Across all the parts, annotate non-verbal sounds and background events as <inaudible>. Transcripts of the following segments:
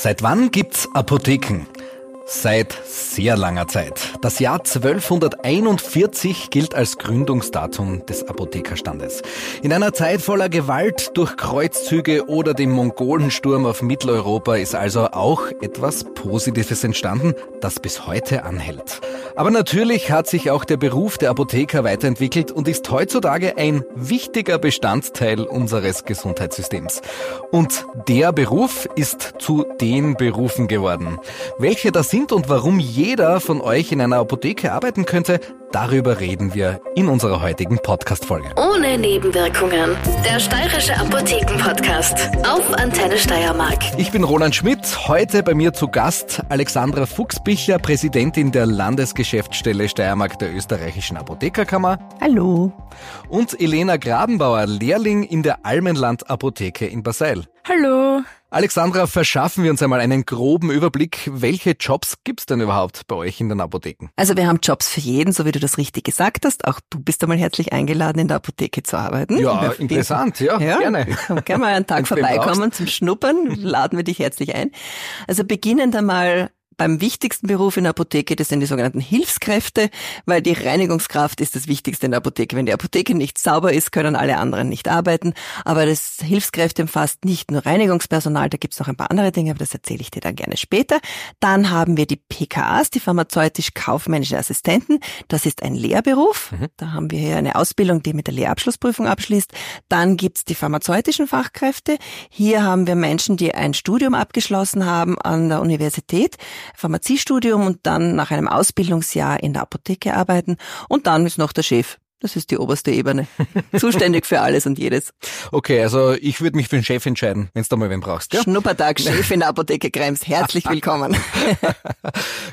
Seit wann gibt's Apotheken? Seit sehr langer Zeit. Das Jahr 1241 gilt als Gründungsdatum des Apothekerstandes. In einer Zeit voller Gewalt durch Kreuzzüge oder dem Mongolensturm auf Mitteleuropa ist also auch etwas Positives entstanden, das bis heute anhält. Aber natürlich hat sich auch der Beruf der Apotheker weiterentwickelt und ist heutzutage ein wichtiger Bestandteil unseres Gesundheitssystems. Und der Beruf ist zu den Berufen geworden. Welche das sind und warum jeder von euch in einer Apotheke arbeiten könnte, darüber reden wir in unserer heutigen Podcast-Folge. Ohne Nebenwirkungen. Der steirische Apotheken-Podcast auf Antenne Steiermark. Ich bin Roland Schmidt. Heute bei mir zu Gast Alexandra Fuchsbicher, Präsidentin der Landesgeschäftsstelle Steiermark der österreichischen Apothekerkammer. Hallo. Und Elena Grabenbauer, Lehrling in der Almenland Apotheke in Baseil. Hallo. Alexandra, verschaffen wir uns einmal einen groben Überblick. Welche Jobs gibt's denn überhaupt bei euch in den Apotheken? Also wir haben Jobs für jeden, so wie du das richtig gesagt hast. Auch du bist einmal herzlich eingeladen, in der Apotheke zu arbeiten. Ja, interessant, ja, ja, gerne. <laughs> Können wir einen Tag vorbeikommen zum Schnuppern, laden wir dich herzlich ein. Also beginnend einmal beim wichtigsten Beruf in der Apotheke, das sind die sogenannten Hilfskräfte, weil die Reinigungskraft ist das Wichtigste in der Apotheke. Wenn die Apotheke nicht sauber ist, können alle anderen nicht arbeiten. Aber das Hilfskräfte umfasst nicht nur Reinigungspersonal, da gibt's noch ein paar andere Dinge, aber das erzähle ich dir dann gerne später. Dann haben wir die PKAs, die pharmazeutisch-kaufmännischen Assistenten. Das ist ein Lehrberuf. Mhm. Da haben wir hier eine Ausbildung, die mit der Lehrabschlussprüfung abschließt. Dann gibt's die pharmazeutischen Fachkräfte. Hier haben wir Menschen, die ein Studium abgeschlossen haben an der Universität. Pharmaziestudium und dann nach einem Ausbildungsjahr in der Apotheke arbeiten. Und dann ist noch der Chef das ist die oberste Ebene. <laughs> Zuständig für alles und jedes. Okay, also ich würde mich für den Chef entscheiden, wenn du da mal wen brauchst. Ja? Schnuppertag, <laughs> Chef in der Apotheke Krems. Herzlich <laughs> willkommen.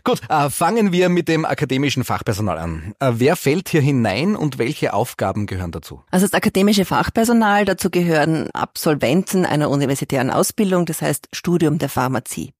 Gut, äh, fangen wir mit dem akademischen Fachpersonal an. Äh, wer fällt hier hinein und welche Aufgaben gehören dazu? Also das akademische Fachpersonal, dazu gehören Absolventen einer universitären Ausbildung, das heißt Studium der Pharmazie.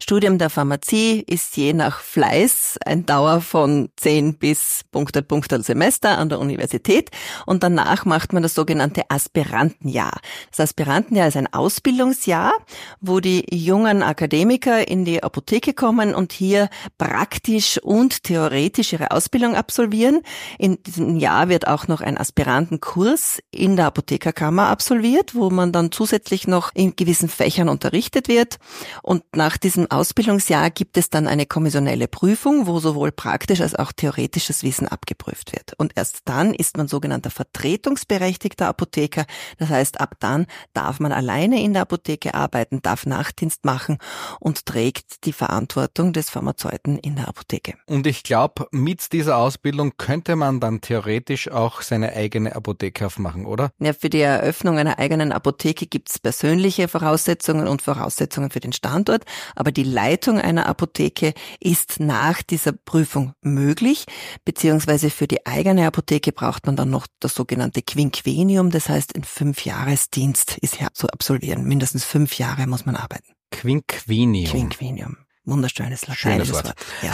Studium der Pharmazie ist je nach Fleiß ein Dauer von 10 bis Punkte, Punkte Semester an der Universität Universität und danach macht man das sogenannte Aspirantenjahr. Das Aspirantenjahr ist ein Ausbildungsjahr, wo die jungen Akademiker in die Apotheke kommen und hier praktisch und theoretisch ihre Ausbildung absolvieren. In diesem Jahr wird auch noch ein Aspirantenkurs in der Apothekerkammer absolviert, wo man dann zusätzlich noch in gewissen Fächern unterrichtet wird. Und nach diesem Ausbildungsjahr gibt es dann eine kommissionelle Prüfung, wo sowohl praktisch als auch theoretisches Wissen abgeprüft wird. Und erst dann dann ist man sogenannter vertretungsberechtigter Apotheker. Das heißt, ab dann darf man alleine in der Apotheke arbeiten, darf Nachtdienst machen und trägt die Verantwortung des Pharmazeuten in der Apotheke. Und ich glaube, mit dieser Ausbildung könnte man dann theoretisch auch seine eigene Apotheke aufmachen, oder? Ja, für die Eröffnung einer eigenen Apotheke gibt es persönliche Voraussetzungen und Voraussetzungen für den Standort, aber die Leitung einer Apotheke ist nach dieser Prüfung möglich, beziehungsweise für die eigene Apotheke braucht man dann noch das sogenannte Quinquenium, das heißt, in fünf Jahresdienst ist ja zu absolvieren. Mindestens fünf Jahre muss man arbeiten. Quinquenium. Quinquenium. Wunderschönes lateinisches Wort. Wort. Ja.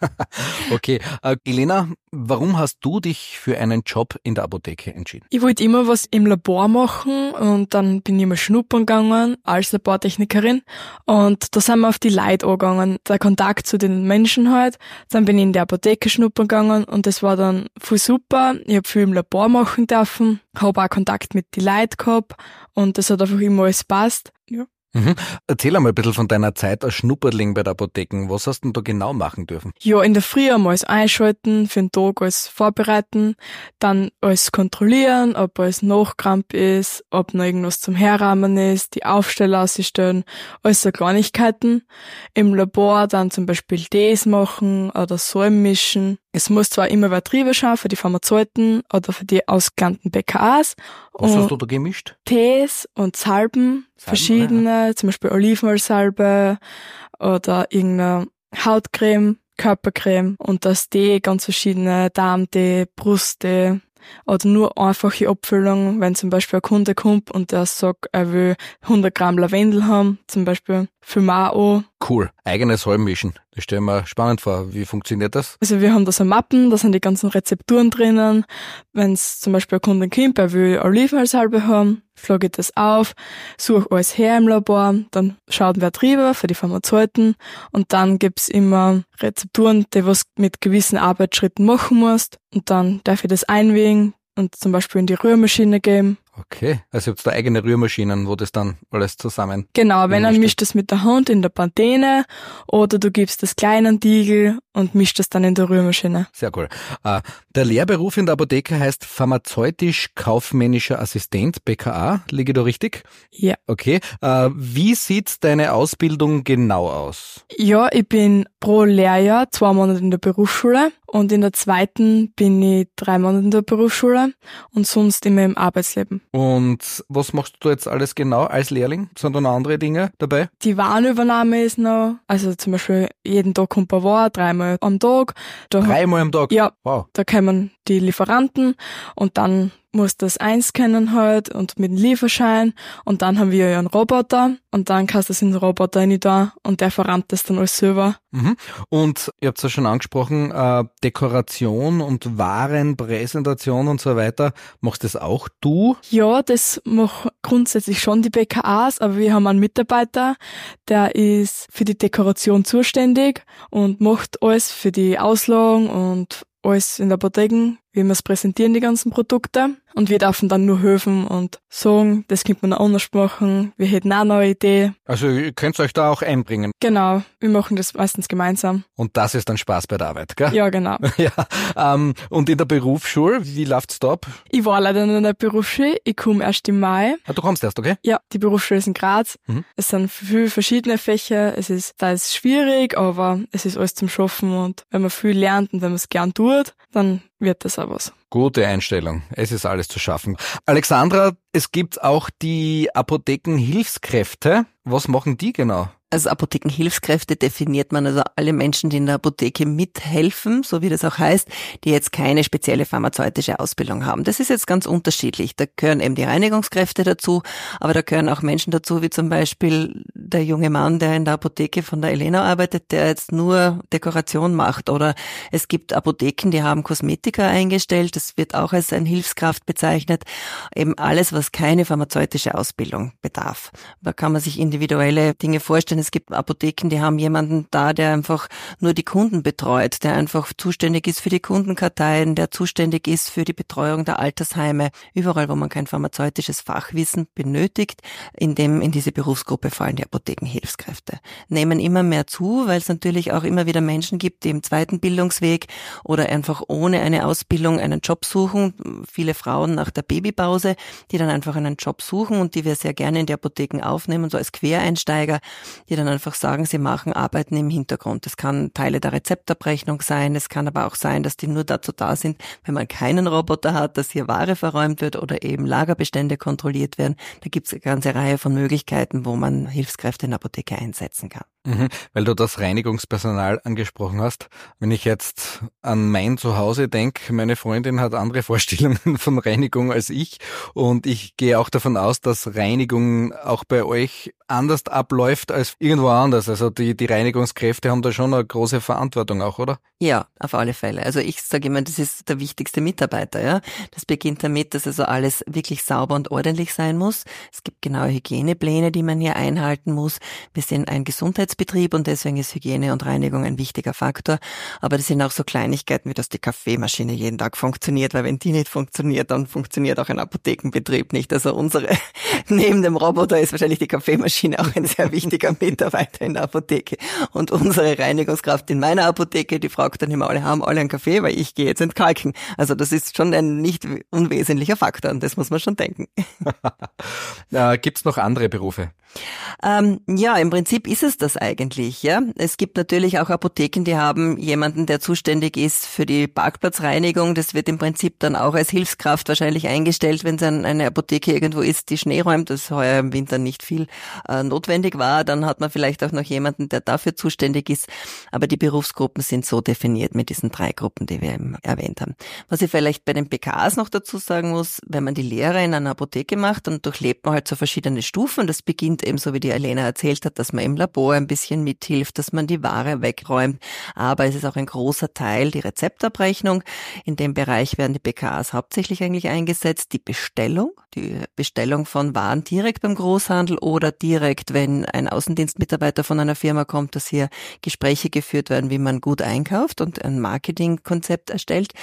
<laughs> okay, äh, Elena, warum hast du dich für einen Job in der Apotheke entschieden? Ich wollte immer was im Labor machen und dann bin ich mal schnuppern gegangen als Labortechnikerin und da sind wir auf die Leute angegangen, der Kontakt zu den Menschen halt. Dann bin ich in die Apotheke schnuppern gegangen und das war dann voll super. Ich habe viel im Labor machen dürfen, habe auch Kontakt mit den Leuten gehabt und das hat einfach immer alles passt. Ja. Mhm. Erzähl einmal ein bisschen von deiner Zeit als Schnupperling bei der Apotheken. Was hast du denn da genau machen dürfen? Ja, in der Früh einmal alles einschalten, für den Tag alles vorbereiten, dann alles kontrollieren, ob alles Nachkramp ist, ob noch irgendwas zum Herrahmen ist, die Aufsteller ausstellen, alles so Kleinigkeiten. Im Labor dann zum Beispiel das machen oder Salm mischen. Es muss zwar immer übertrieben schauen für die Pharmazeuten oder für die ausgelernten BKAs. Was hast du da gemischt? Tees und Salben, Salben verschiedene, ja. zum Beispiel Olivenölsalbe oder irgendeine Hautcreme, Körpercreme und das Tee, ganz verschiedene Darmtee, Brusttee oder nur einfache Abfüllung, wenn zum Beispiel ein Kunde kommt und der sagt, er will 100 Gramm Lavendel haben, zum Beispiel für Mao Cool. Eigenes Holmischen. Das stelle ich mir spannend vor. Wie funktioniert das? Also wir haben da so Mappen, da sind die ganzen Rezepturen drinnen. Wenn es zum Beispiel ein Kunde kommt, der will Olivenölsalbe haben, flog ich das auf, suche alles her im Labor, dann schaut wer drüber für die Pharmazeuten und dann gibt's immer Rezepturen, die was mit gewissen Arbeitsschritten machen musst und dann darf ich das einwägen und zum Beispiel in die Rührmaschine geben Okay, also ihr habt da eigene Rührmaschinen, wo das dann alles zusammen. Genau, wenn er mischt das mit der Hand in der Pantene oder du gibst das kleinen Tiegel und mischt das dann in der Rührmaschine. Sehr cool. Uh, der Lehrberuf in der Apotheke heißt pharmazeutisch-kaufmännischer Assistent, BKA. Liege da richtig? Ja. Okay. Uh, wie sieht deine Ausbildung genau aus? Ja, ich bin pro Lehrjahr zwei Monate in der Berufsschule und in der zweiten bin ich drei Monate in der Berufsschule und sonst immer im Arbeitsleben. Und was machst du jetzt alles genau als Lehrling? Sind da noch andere Dinge dabei? Die Warenübernahme ist noch, also zum Beispiel jeden Tag kommt ein War, dreimal am Tag. Da dreimal am Tag? Ja. Wow. Da kommen die Lieferanten und dann muss das einscannen halt und mit dem Lieferschein und dann haben wir ja einen Roboter und dann kannst du das in den Roboter rein da und der verrammt das dann alles selber. Mhm. Und ihr habt es ja schon angesprochen, äh, Dekoration und Warenpräsentation und so weiter. Machst das auch du? Ja, das macht grundsätzlich schon die BKAs, aber wir haben einen Mitarbeiter, der ist für die Dekoration zuständig und macht alles für die Auslagen und alles in der Apotheke, wie wir es präsentieren, die ganzen Produkte. Und wir dürfen dann nur helfen und sagen, das könnte man auch anders machen, wir hätten auch eine neue Idee. Also ihr könnt euch da auch einbringen. Genau, wir machen das meistens gemeinsam. Und das ist dann Spaß bei der Arbeit, gell? Ja, genau. <laughs> ja, ähm, und in der Berufsschule, wie läuft's da ab? Ich war leider noch in der Berufsschule, ich komme erst im Mai. Ah, du kommst erst, okay? Ja, die Berufsschule ist in Graz. Mhm. Es sind viele verschiedene Fächer, es ist, da ist schwierig, aber es ist alles zum Schaffen und wenn man viel lernt und wenn man es gern tut, dann wird das auch was. Gute Einstellung. Es ist alles zu schaffen. Alexandra, es gibt auch die Apothekenhilfskräfte. Was machen die genau? Als Apothekenhilfskräfte definiert man also alle Menschen, die in der Apotheke mithelfen, so wie das auch heißt, die jetzt keine spezielle pharmazeutische Ausbildung haben. Das ist jetzt ganz unterschiedlich. Da gehören eben die Reinigungskräfte dazu, aber da gehören auch Menschen dazu, wie zum Beispiel der junge Mann, der in der Apotheke von der Elena arbeitet, der jetzt nur Dekoration macht. Oder es gibt Apotheken, die haben Kosmetiker eingestellt. Das wird auch als ein Hilfskraft bezeichnet. Eben alles, was keine pharmazeutische Ausbildung bedarf. Da kann man sich individuelle Dinge vorstellen es gibt Apotheken, die haben jemanden da, der einfach nur die Kunden betreut, der einfach zuständig ist für die Kundenkarteien, der zuständig ist für die Betreuung der Altersheime, überall, wo man kein pharmazeutisches Fachwissen benötigt, in dem, in diese Berufsgruppe fallen die Apothekenhilfskräfte. Nehmen immer mehr zu, weil es natürlich auch immer wieder Menschen gibt, die im zweiten Bildungsweg oder einfach ohne eine Ausbildung einen Job suchen. Viele Frauen nach der Babypause, die dann einfach einen Job suchen und die wir sehr gerne in die Apotheken aufnehmen, so als Quereinsteiger, die dann einfach sagen, sie machen Arbeiten im Hintergrund. Das kann Teile der Rezeptabrechnung sein, es kann aber auch sein, dass die nur dazu da sind, wenn man keinen Roboter hat, dass hier Ware verräumt wird oder eben Lagerbestände kontrolliert werden. Da gibt es eine ganze Reihe von Möglichkeiten, wo man Hilfskräfte in der Apotheke einsetzen kann. Mhm, weil du das Reinigungspersonal angesprochen hast. Wenn ich jetzt an mein Zuhause denke, meine Freundin hat andere <laughs> Vorstellungen von Reinigung als ich und ich gehe auch davon aus, dass Reinigung auch bei euch anders abläuft als irgendwo anders. Also die, die Reinigungskräfte haben da schon eine große Verantwortung auch, oder? Ja, auf alle Fälle. Also ich sage immer, das ist der wichtigste Mitarbeiter. Ja, Das beginnt damit, dass also alles wirklich sauber und ordentlich sein muss. Es gibt genaue Hygienepläne, die man hier einhalten muss. Wir sind ein Gesundheitsbetrieb und deswegen ist Hygiene und Reinigung ein wichtiger Faktor. Aber das sind auch so Kleinigkeiten, wie dass die Kaffeemaschine jeden Tag funktioniert, weil wenn die nicht funktioniert, dann funktioniert auch ein Apothekenbetrieb nicht. Also unsere, <laughs> neben dem Roboter ist wahrscheinlich die Kaffeemaschine auch ein sehr wichtiger Mitarbeiter in der Apotheke. Und unsere Reinigungskraft in meiner Apotheke, die fragt dann immer alle, haben alle einen Kaffee, weil ich gehe jetzt entkalken. Also das ist schon ein nicht unwesentlicher Faktor und das muss man schon denken. <laughs> äh, Gibt noch andere Berufe? Ähm, ja, im Prinzip ist es das eigentlich. Ja, es gibt natürlich auch Apotheken, die haben jemanden, der zuständig ist für die Parkplatzreinigung. Das wird im Prinzip dann auch als Hilfskraft wahrscheinlich eingestellt, wenn es eine Apotheke irgendwo ist, die Schnee räumt. Das heuer im Winter nicht viel äh, notwendig war. Dann hat man vielleicht auch noch jemanden, der dafür zuständig ist. Aber die Berufsgruppen sind so definiert mit diesen drei Gruppen, die wir erwähnt haben. Was ich vielleicht bei den PKs noch dazu sagen muss, wenn man die Lehre in einer Apotheke macht, dann durchlebt man halt so verschiedene Stufen. Das beginnt eben so wie die Elena erzählt hat, dass man im Labor ein bisschen mithilft, dass man die Ware wegräumt. Aber es ist auch ein großer Teil die Rezeptabrechnung. In dem Bereich werden die BKAs hauptsächlich eigentlich eingesetzt. Die Bestellung, die Bestellung von Waren direkt beim Großhandel oder direkt, wenn ein Außendienstmitarbeiter von einer Firma kommt, dass hier Gespräche geführt werden, wie man gut einkauft und ein Marketingkonzept erstellt.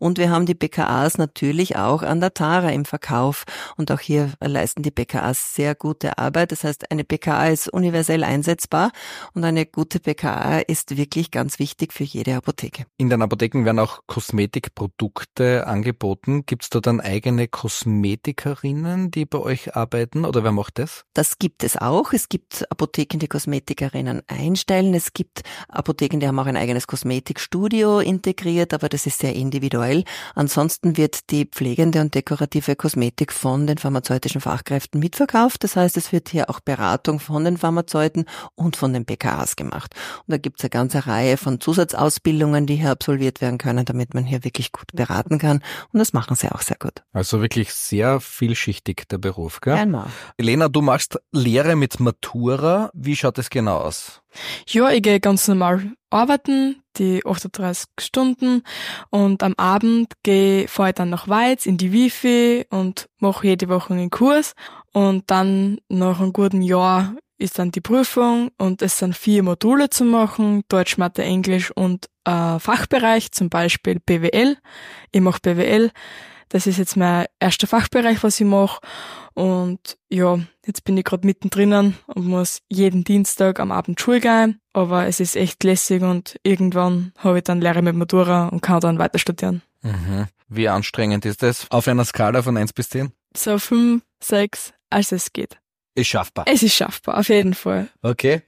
Und wir haben die BKAs natürlich auch an der Tara im Verkauf. Und auch hier leisten die BKAs sehr gute Arbeit. Das heißt, eine BKA ist universell einsetzbar und eine gute BKA ist wirklich ganz wichtig für jede Apotheke. In den Apotheken werden auch Kosmetikprodukte angeboten. Gibt es da dann eigene Kosmetikerinnen, die bei euch arbeiten oder wer macht das? Das gibt es auch. Es gibt Apotheken, die Kosmetikerinnen einstellen. Es gibt Apotheken, die haben auch ein eigenes Kosmetikstudio integriert, aber das ist sehr individuell. Ansonsten wird die pflegende und dekorative Kosmetik von den pharmazeutischen Fachkräften mitverkauft. Das heißt, es wird hier auch Beratung von den Pharmazeuten und von den PKAs gemacht. Und da gibt es eine ganze Reihe von Zusatzausbildungen, die hier absolviert werden können, damit man hier wirklich gut beraten kann. Und das machen sie auch sehr gut. Also wirklich sehr vielschichtig der Beruf, gell? Einmal. Elena, du machst Lehre mit Matura. Wie schaut es genau aus? Ja, ich gehe ganz normal arbeiten, die 38 Stunden und am Abend gehe, fahre ich dann nach Weiz in die Wifi und mache jede Woche einen Kurs und dann nach einem guten Jahr ist dann die Prüfung und es sind vier Module zu machen, Deutsch, Mathe, Englisch und äh, Fachbereich, zum Beispiel BWL. Ich mache BWL, das ist jetzt mein erster Fachbereich, was ich mache und ja, jetzt bin ich gerade mittendrin und muss jeden Dienstag am Abend Schule gehen. Aber es ist echt lässig und irgendwann habe ich dann Lehre mit Matura und kann dann weiter studieren. Mhm. Wie anstrengend ist das auf einer Skala von 1 bis 10? So fünf, sechs, als es geht. Ist schaffbar. Es ist schaffbar, auf jeden Fall. Okay.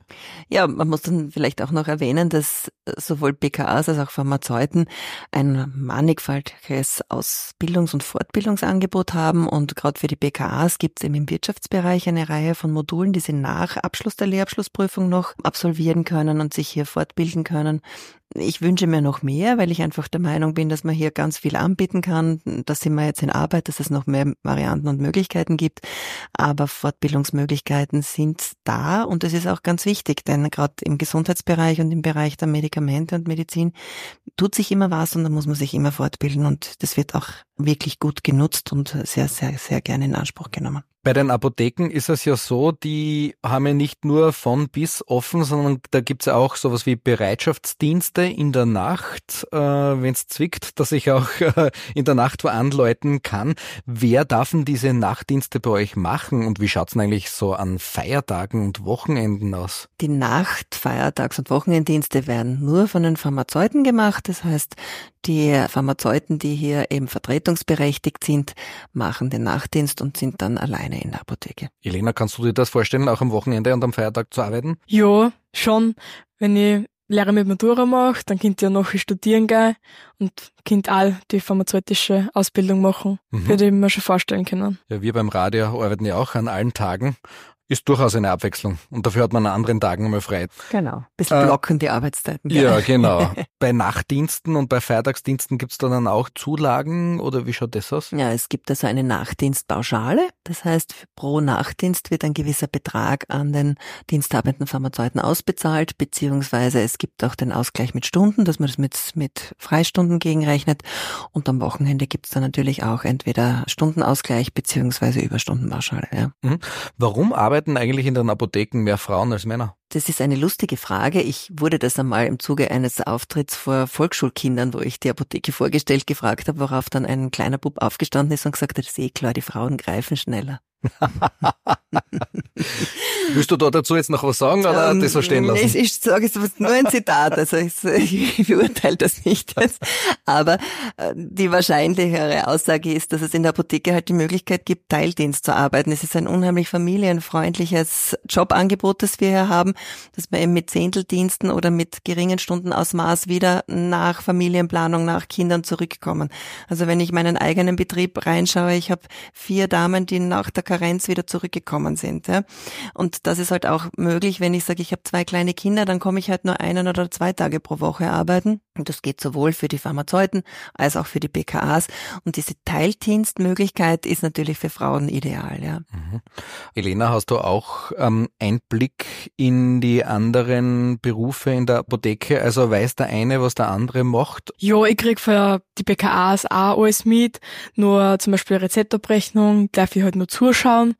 Ja, man muss dann vielleicht auch noch erwähnen, dass sowohl BKAs als auch Pharmazeuten ein mannigfaltiges Ausbildungs- und Fortbildungsangebot haben. Und gerade für die BKAs gibt es eben im Wirtschaftsbereich eine Reihe von Modulen, die sie nach Abschluss der Lehrabschlussprüfung noch absolvieren können und sich hier fortbilden können. Ich wünsche mir noch mehr, weil ich einfach der Meinung bin, dass man hier ganz viel anbieten kann. Das sind wir jetzt in Arbeit, dass es noch mehr Varianten und Möglichkeiten gibt. Aber Fortbildungsmöglichkeiten sind da und das ist auch ganz wichtig, denn gerade im Gesundheitsbereich und im Bereich der Medikamente und Medizin tut sich immer was und da muss man sich immer fortbilden und das wird auch wirklich gut genutzt und sehr, sehr, sehr gerne in Anspruch genommen. Bei den Apotheken ist es ja so, die haben ja nicht nur von bis offen, sondern da gibt's ja auch sowas wie Bereitschaftsdienste in der Nacht, äh, wenn es zwickt, <laughs> dass ich auch äh, in der Nacht wo anläuten kann. Wer darf denn diese Nachtdienste bei euch machen und wie schaut's denn eigentlich so an Feiertagen und Wochenenden aus? Die Nacht-, Feiertags- und Wochenenddienste werden nur von den Pharmazeuten gemacht. Das heißt, die Pharmazeuten, die hier eben vertretungsberechtigt sind, machen den Nachtdienst und sind dann alleine in der Apotheke. Elena, kannst du dir das vorstellen, auch am Wochenende und am Feiertag zu arbeiten? Ja, schon. Wenn ich Lehre mit Matura mache, dann könnt ihr noch studieren gehen und könnt all die pharmazeutische Ausbildung machen. Mhm. Würde ich mir schon vorstellen können. Ja, wir beim Radio arbeiten ja auch an allen Tagen. Ist durchaus eine Abwechslung. Und dafür hat man an anderen Tagen mal frei. Genau. Bisschen Äh, blocken die Arbeitszeiten. gell? Ja, genau. <laughs> bei Nachtdiensten und bei Feiertagsdiensten gibt's da dann auch Zulagen oder wie schaut das aus? Ja, es gibt also eine Nachtdienstpauschale. Das heißt, pro Nachtdienst wird ein gewisser Betrag an den diensthabenden Pharmazeuten ausbezahlt, beziehungsweise es gibt auch den Ausgleich mit Stunden, dass man das mit, mit Freistunden gegenrechnet. Und am Wochenende gibt's dann natürlich auch entweder Stundenausgleich beziehungsweise Überstundenpauschale. Ja. Warum arbeiten eigentlich in den Apotheken mehr Frauen als Männer? Das ist eine lustige Frage. Ich wurde das einmal im Zuge eines Auftritts vor Volksschulkindern, wo ich die Apotheke vorgestellt, gefragt habe, worauf dann ein kleiner Bub aufgestanden ist und gesagt hat, eh klar, die Frauen greifen schneller. <laughs> Willst du da dazu jetzt noch was sagen oder Ähm, das so stehen lassen? Es ist, sage jetzt nur ein Zitat, also ich, <laughs> ich beurteile das nicht. Aber äh, die wahrscheinlichere Aussage ist, dass es in der Apotheke halt die Möglichkeit gibt, Teildienst zu arbeiten. Es ist ein unheimlich familienfreundliches Jobangebot, das wir hier haben, dass wir eben mit Zehnteldiensten oder mit geringen Stundenausmaß wieder nach Familienplanung, nach Kindern zurückkommen. Also wenn ich meinen eigenen Betrieb reinschaue, ich habe vier Damen, die nach der Karenz wieder zurückgekommen sind. Ja. Und das ist halt auch möglich, wenn ich sage, ich habe zwei kleine Kinder, dann komme ich halt nur einen oder zwei Tage pro Woche arbeiten. Und das geht sowohl für die Pharmazeuten als auch für die BKAs. Und diese Teildienstmöglichkeit ist natürlich für Frauen ideal, ja. Mhm. Elena, hast du auch ähm, Einblick in die anderen Berufe in der Apotheke? Also weiß der eine, was der andere macht? Ja, ich krieg für die BKAs auch alles mit. Nur zum Beispiel Rezeptabrechnung darf ich halt nur zuschauen.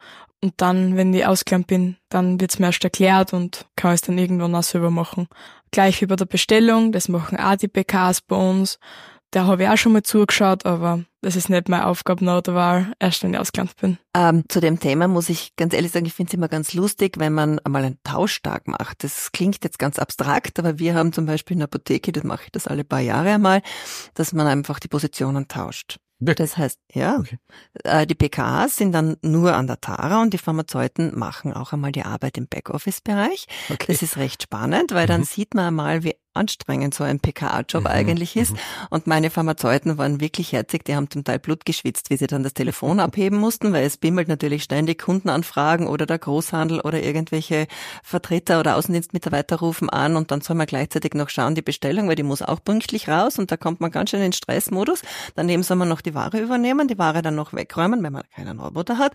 Und dann, wenn ich ausgelernt bin, dann wird's mir erst erklärt und kann es dann irgendwann auch selber machen. Gleich wie bei der Bestellung, das machen auch die PKs bei uns. Da habe ich auch schon mal zugeschaut, aber das ist nicht meine Aufgabe nach der Wahl, erst wenn ich ausgelernt bin. Ähm, zu dem Thema muss ich ganz ehrlich sagen, ich finde es immer ganz lustig, wenn man einmal einen Tauschtag macht. Das klingt jetzt ganz abstrakt, aber wir haben zum Beispiel in der Apotheke, das mache ich das alle paar Jahre einmal, dass man einfach die Positionen tauscht. Das heißt, ja, okay. Äh, die PKs sind dann nur an der Tara und die Pharmazeuten machen auch einmal die Arbeit im Backoffice-Bereich. Okay. Das ist recht spannend, weil dann mhm. sieht man einmal, wie anstrengend so ein PKA-Job mhm. eigentlich ist. Mhm. Und meine Pharmazeuten waren wirklich herzig, die haben zum Teil Blut geschwitzt, wie sie dann das Telefon abheben mussten, weil es bimmelt natürlich ständig Kundenanfragen oder der Großhandel oder irgendwelche Vertreter oder Außendienstmitarbeiter rufen an und dann soll man gleichzeitig noch schauen, die Bestellung, weil die muss auch pünktlich raus und da kommt man ganz schön in Stressmodus. Daneben soll man noch die Ware übernehmen, die Ware dann noch wegräumen, wenn man keinen Roboter hat.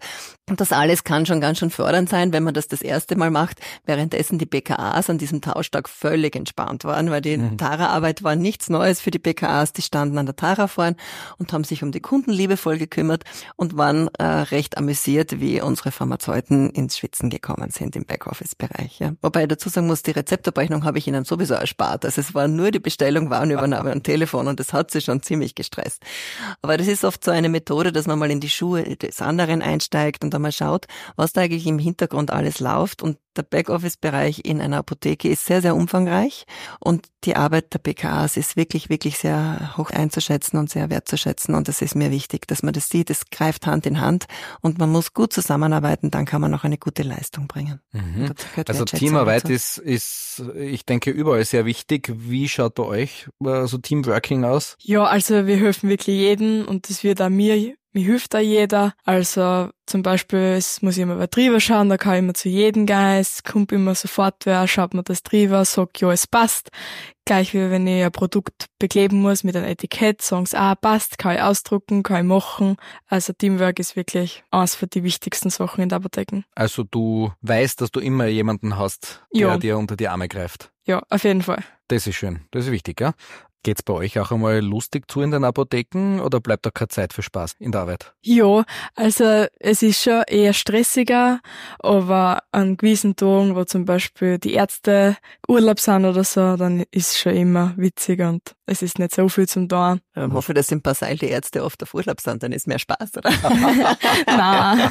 Und das alles kann schon ganz schön fördernd sein, wenn man das das erste Mal macht, währenddessen die BKAs an diesem Tauschtag völlig entspannt waren weil die mhm. Tara-Arbeit war nichts Neues für die PKAs. Die standen an der Tara vorn und haben sich um die Kunden liebevoll gekümmert und waren äh, recht amüsiert, wie unsere Pharmazeuten ins Schwitzen gekommen sind im Backoffice-Bereich. Ja. Wobei ich dazu sagen muss, die Rezeptabrechnung habe ich ihnen sowieso erspart. Also es war nur die Bestellung, Warenübernahme <laughs> und Telefon und das hat sie schon ziemlich gestresst. Aber das ist oft so eine Methode, dass man mal in die Schuhe des anderen einsteigt und einmal schaut, was da eigentlich im Hintergrund alles läuft und der Backoffice-Bereich in einer Apotheke ist sehr, sehr umfangreich und die Arbeit der PKAs ist wirklich, wirklich sehr hoch einzuschätzen und sehr wertzuschätzen und das ist mir wichtig, dass man das sieht. Es greift Hand in Hand und man muss gut zusammenarbeiten, dann kann man auch eine gute Leistung bringen. Mhm. Also Teamarbeit ist, ist, ich denke, überall sehr wichtig. Wie schaut bei euch äh, so Teamworking aus? Ja, also wir helfen wirklich jeden und das wird auch mir mir hilft da jeder. Also zum Beispiel, es muss ich immer bei drüber schauen, da kann ich immer zu jedem Geist, kommt immer sofort wer, schaut mir das drüber, sagt, ja, es passt. Gleich wie wenn ich ein Produkt bekleben muss mit einem Etikett, sagen sie, ah, passt, kann ich ausdrucken, kann ich machen. Also Teamwork ist wirklich eines von die wichtigsten Sachen in der Apotheke. Also du weißt, dass du immer jemanden hast, der ja. dir unter die Arme greift. Ja, auf jeden Fall. Das ist schön, das ist wichtig, ja. Geht's bei euch auch einmal lustig zu in den Apotheken oder bleibt da keine Zeit für Spaß in der Arbeit? Ja, also es ist schon eher stressiger, aber an gewissen Tagen, wo zum Beispiel die Ärzte Urlaub sind oder so, dann ist es schon immer witzig und es ist nicht so viel zum tun. Ich ähm, hoffe, dass im Passal die Ärzte oft auf Urlaub sind, dann ist mehr Spaß, oder? <laughs> Nein.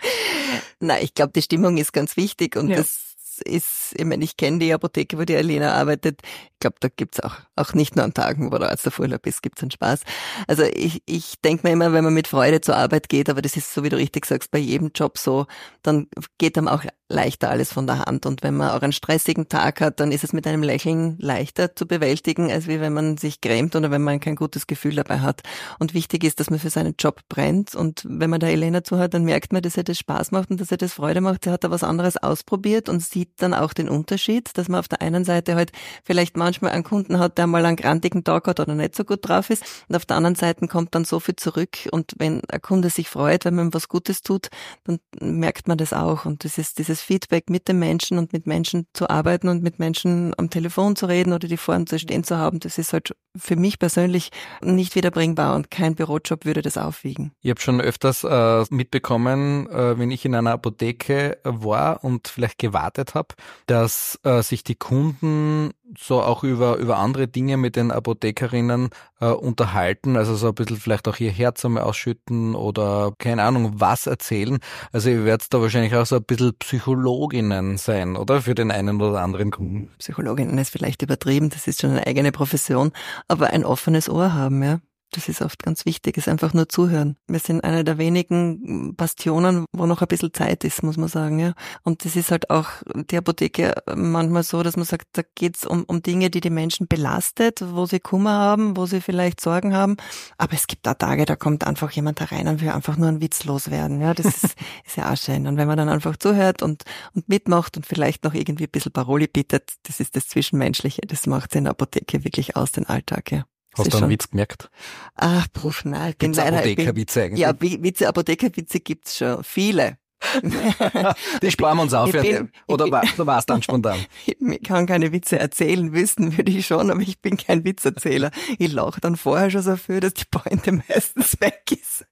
<laughs> Nein, ich glaube, die Stimmung ist ganz wichtig und ja. das ist, ich meine, ich kenne die Apotheke, wo die Alena arbeitet. Ich glaube, da gibt's auch, auch nicht nur an Tagen, wo der Arzt auf Urlaub ist, gibt's einen Spaß. Also ich, ich denke mir immer, wenn man mit Freude zur Arbeit geht, aber das ist so, wie du richtig sagst, bei jedem Job so, dann geht einem auch leichter alles von der Hand. Und wenn man auch einen stressigen Tag hat, dann ist es mit einem Lächeln leichter zu bewältigen, als wie wenn man sich grämt oder wenn man kein gutes Gefühl dabei hat. Und wichtig ist, dass man für seinen Job brennt. Und wenn man da Elena zuhört, dann merkt man, dass er das Spaß macht und dass er das Freude macht. Sie hat da was anderes ausprobiert und sieht dann auch den Unterschied, dass man auf der einen Seite halt vielleicht manchmal einen Kunden hat, der mal einen grantigen Tag hat oder nicht so gut drauf ist. Und auf der anderen Seite kommt dann so viel zurück. Und wenn ein Kunde sich freut, wenn man ihm was Gutes tut, dann merkt man das auch. Und das ist dieses Feedback mit den Menschen und mit Menschen zu arbeiten und mit Menschen am Telefon zu reden oder die vor zu stehen zu haben, das ist halt für mich persönlich nicht wiederbringbar und kein Bürojob würde das aufwiegen. Ich habe schon öfters äh, mitbekommen, äh, wenn ich in einer Apotheke war und vielleicht gewartet habe, dass äh, sich die Kunden so auch über, über andere Dinge mit den Apothekerinnen äh, unterhalten, also so ein bisschen vielleicht auch ihr Herz einmal ausschütten oder keine Ahnung, was erzählen. Also ihr werdet da wahrscheinlich auch so ein bisschen Psychologinnen sein, oder? Für den einen oder anderen Kunden. Psychologinnen ist vielleicht übertrieben, das ist schon eine eigene Profession, aber ein offenes Ohr haben, ja. Das ist oft ganz wichtig, ist einfach nur zuhören. Wir sind einer der wenigen Bastionen, wo noch ein bisschen Zeit ist, muss man sagen. Ja. Und das ist halt auch die Apotheke manchmal so, dass man sagt, da geht's um, um Dinge, die die Menschen belastet, wo sie Kummer haben, wo sie vielleicht Sorgen haben. Aber es gibt auch Tage, da kommt einfach jemand herein und will einfach nur einen Witz loswerden. Ja, das ist, <laughs> ist ja auch schön. Und wenn man dann einfach zuhört und, und mitmacht und vielleicht noch irgendwie ein bisschen Paroli bietet, das ist das Zwischenmenschliche. Das macht in der Apotheke wirklich aus, den Alltag. Ja. Hast du einen Witz gemerkt? Ach, Bruch, nein. Ich bin Gibt's leider, Apothekerwitze eigentlich? Ja, Witze, Apothekerwitze gibt's schon. Viele. <laughs> Die sparen wir uns auf. Bin- Oder war, du warst dann spontan. <laughs> Ich kann keine Witze erzählen, wissen würde ich schon, aber ich bin kein Witzerzähler. Ich lache dann vorher schon so viel, dass die Pointe meistens weg ist.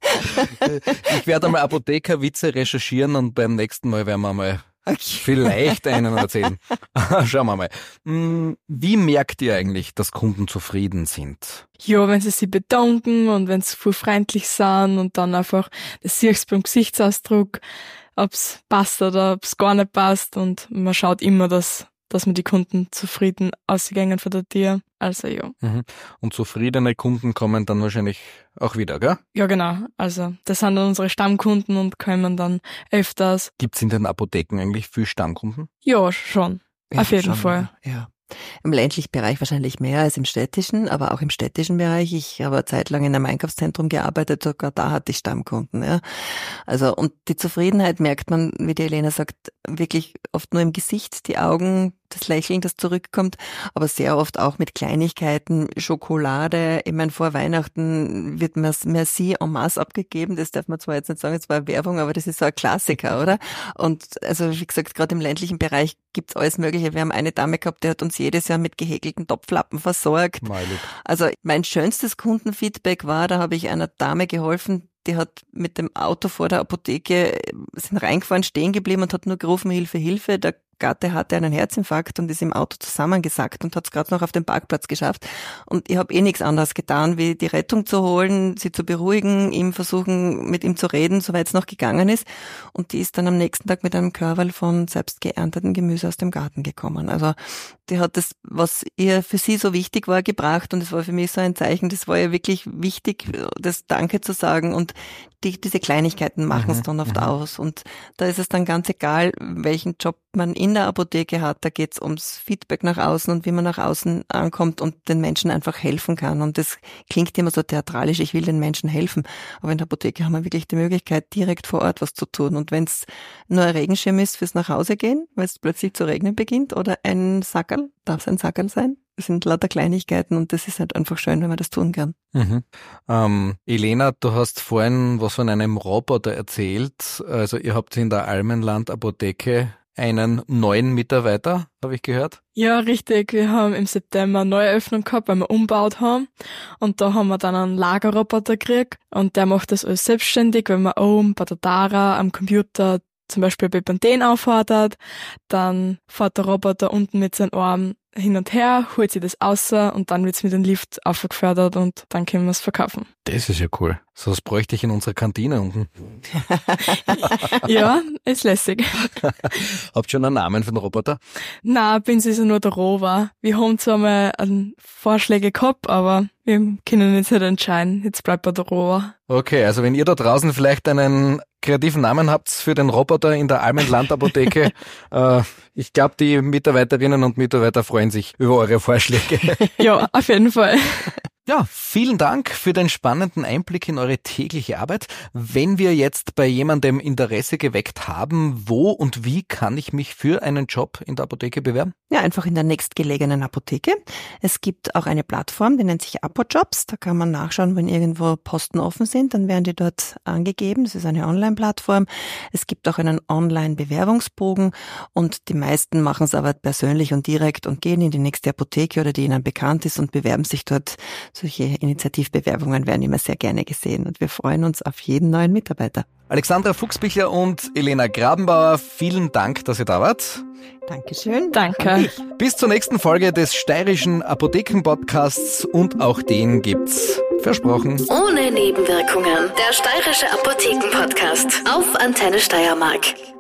Ich werde einmal Apothekerwitze recherchieren und beim nächsten Mal werden wir mal Okay. vielleicht einen erzählen. <laughs> Schauen wir mal. Hm, Wie merkt ihr eigentlich, dass Kunden zufrieden sind? Ja, wenn sie sich bedanken und wenn sie voll freundlich sind und dann einfach, das siehst du beim Gesichtsausdruck, ob's passt oder ob's gar nicht passt und man schaut immer, dass, dass man die Kunden zufrieden ausgängen von der Tür. Also ja. Und zufriedene Kunden kommen dann wahrscheinlich auch wieder, gell? Ja, genau. Also, das sind dann unsere Stammkunden und kommen dann öfters. Gibt's in den Apotheken eigentlich viel Stammkunden? Ja, schon. Auf jeden schon, Fall. Ja. Im ländlichen Bereich wahrscheinlich mehr als im städtischen, aber auch im städtischen Bereich. Ich habe eine Zeit lang in einem Einkaufszentrum gearbeitet, sogar da hatte ich Stammkunden. Ja. Also und die Zufriedenheit merkt man, wie die Elena sagt, wirklich oft nur im Gesicht, die Augen, das Lächeln, das zurückkommt, aber sehr oft auch mit Kleinigkeiten, Schokolade. Ich meine, vor Weihnachten wird Merci en masse abgegeben. Das darf man zwar jetzt nicht sagen, es war Werbung, aber das ist so ein Klassiker, <laughs> oder? Und also wie gesagt, gerade im ländlichen Bereich gibt's alles Mögliche. Wir haben eine Dame gehabt, die hat uns jedes Jahr mit gehäkelten Topflappen versorgt. Lieb. Also mein schönstes Kundenfeedback war, da habe ich einer Dame geholfen, die hat mit dem Auto vor der Apotheke, äh, sind reingefahren, stehen geblieben und hat nur gerufen, Hilfe, Hilfe. Der Gatte hatte einen Herzinfarkt und ist im Auto zusammengesackt und hat es gerade noch auf den Parkplatz geschafft. Und ich habe eh nichts anderes getan, wie die Rettung zu holen, sie zu beruhigen, ihm versuchen, mit ihm zu reden, soweit es noch gegangen ist. Und die ist dann am nächsten Tag mit einem Körperl von selbst geernteten Gemüse aus dem Garten gekommen. Also die hat das, was ihr für sie so wichtig war, gebracht und es war für mich so ein Zeichen, das war ihr wirklich wichtig, das Danke zu sagen und die, diese Kleinigkeiten machen es Mhm, dann oft mhm. aus. Und da ist es dann ganz egal, welchen Job man in der Apotheke hat, da geht es ums Feedback nach außen und wie man nach außen ankommt und den Menschen einfach helfen kann. Und das klingt immer so theatralisch, ich will den Menschen helfen, aber in der Apotheke haben wir wirklich die Möglichkeit, direkt vor Ort was zu tun. Und wenn es nur ein Regenschirm ist fürs Nachhausegehen, weil es plötzlich zu regnen beginnt oder ein Sackerl, darf es ein Sackerl sein? Das sind lauter Kleinigkeiten und das ist halt einfach schön, wenn man das tun kann. Mhm. Ähm, Elena, du hast vorhin was von einem Roboter erzählt. Also ihr habt in der Almenland Apotheke einen neuen Mitarbeiter, habe ich gehört. Ja, richtig. Wir haben im September eine Neueröffnung gehabt, weil wir umbaut haben. Und da haben wir dann einen Lagerroboter gekriegt. Und der macht das alles selbstständig, wenn man oben bei der Dara am Computer zum Beispiel Bepanthen auffordert, dann fährt der Roboter unten mit seinem Arm hin und her, holt sich das außer und dann wird's mit dem Lift aufgefördert und dann können wir es verkaufen. Das ist ja cool. So was bräuchte ich in unserer Kantine unten. <laughs> ja, ist lässig. <laughs> Habt schon einen Namen für den Roboter? Na, bin sie so nur der Rover. Wir haben zwar mal Vorschläge gehabt, aber wir können jetzt nicht entscheiden. Jetzt bleibt bei der Rover. Okay, also wenn ihr da draußen vielleicht einen kreativen Namen habt für den Roboter in der Almenland Apotheke, <laughs> äh, ich glaube, die Mitarbeiterinnen und Mitarbeiter freuen sich über eure Vorschläge. Ja, auf jeden Fall. Ja, vielen Dank für den spannenden Einblick in eure tägliche Arbeit. Wenn wir jetzt bei jemandem Interesse geweckt haben, wo und wie kann ich mich für einen Job in der Apotheke bewerben? Ja, einfach in der nächstgelegenen Apotheke. Es gibt auch eine Plattform, die nennt sich Apojobs. Da kann man nachschauen, wenn irgendwo Posten offen sind, dann werden die dort angegeben. Das ist eine Online-Plattform. Es gibt auch einen Online-Bewerbungsbogen und die meisten machen es aber persönlich und direkt und gehen in die nächste Apotheke oder die ihnen bekannt ist und bewerben sich dort. Solche Initiativbewerbungen werden immer sehr gerne gesehen und wir freuen uns auf jeden neuen Mitarbeiter. Alexandra Fuchsbichler und Elena Grabenbauer, vielen Dank, dass ihr da wart. Dankeschön. Danke. Bis zur nächsten Folge des steirischen Apotheken-Podcasts und auch den gibt's versprochen. Ohne Nebenwirkungen. Der steirische Apotheken-Podcast auf Antenne Steiermark.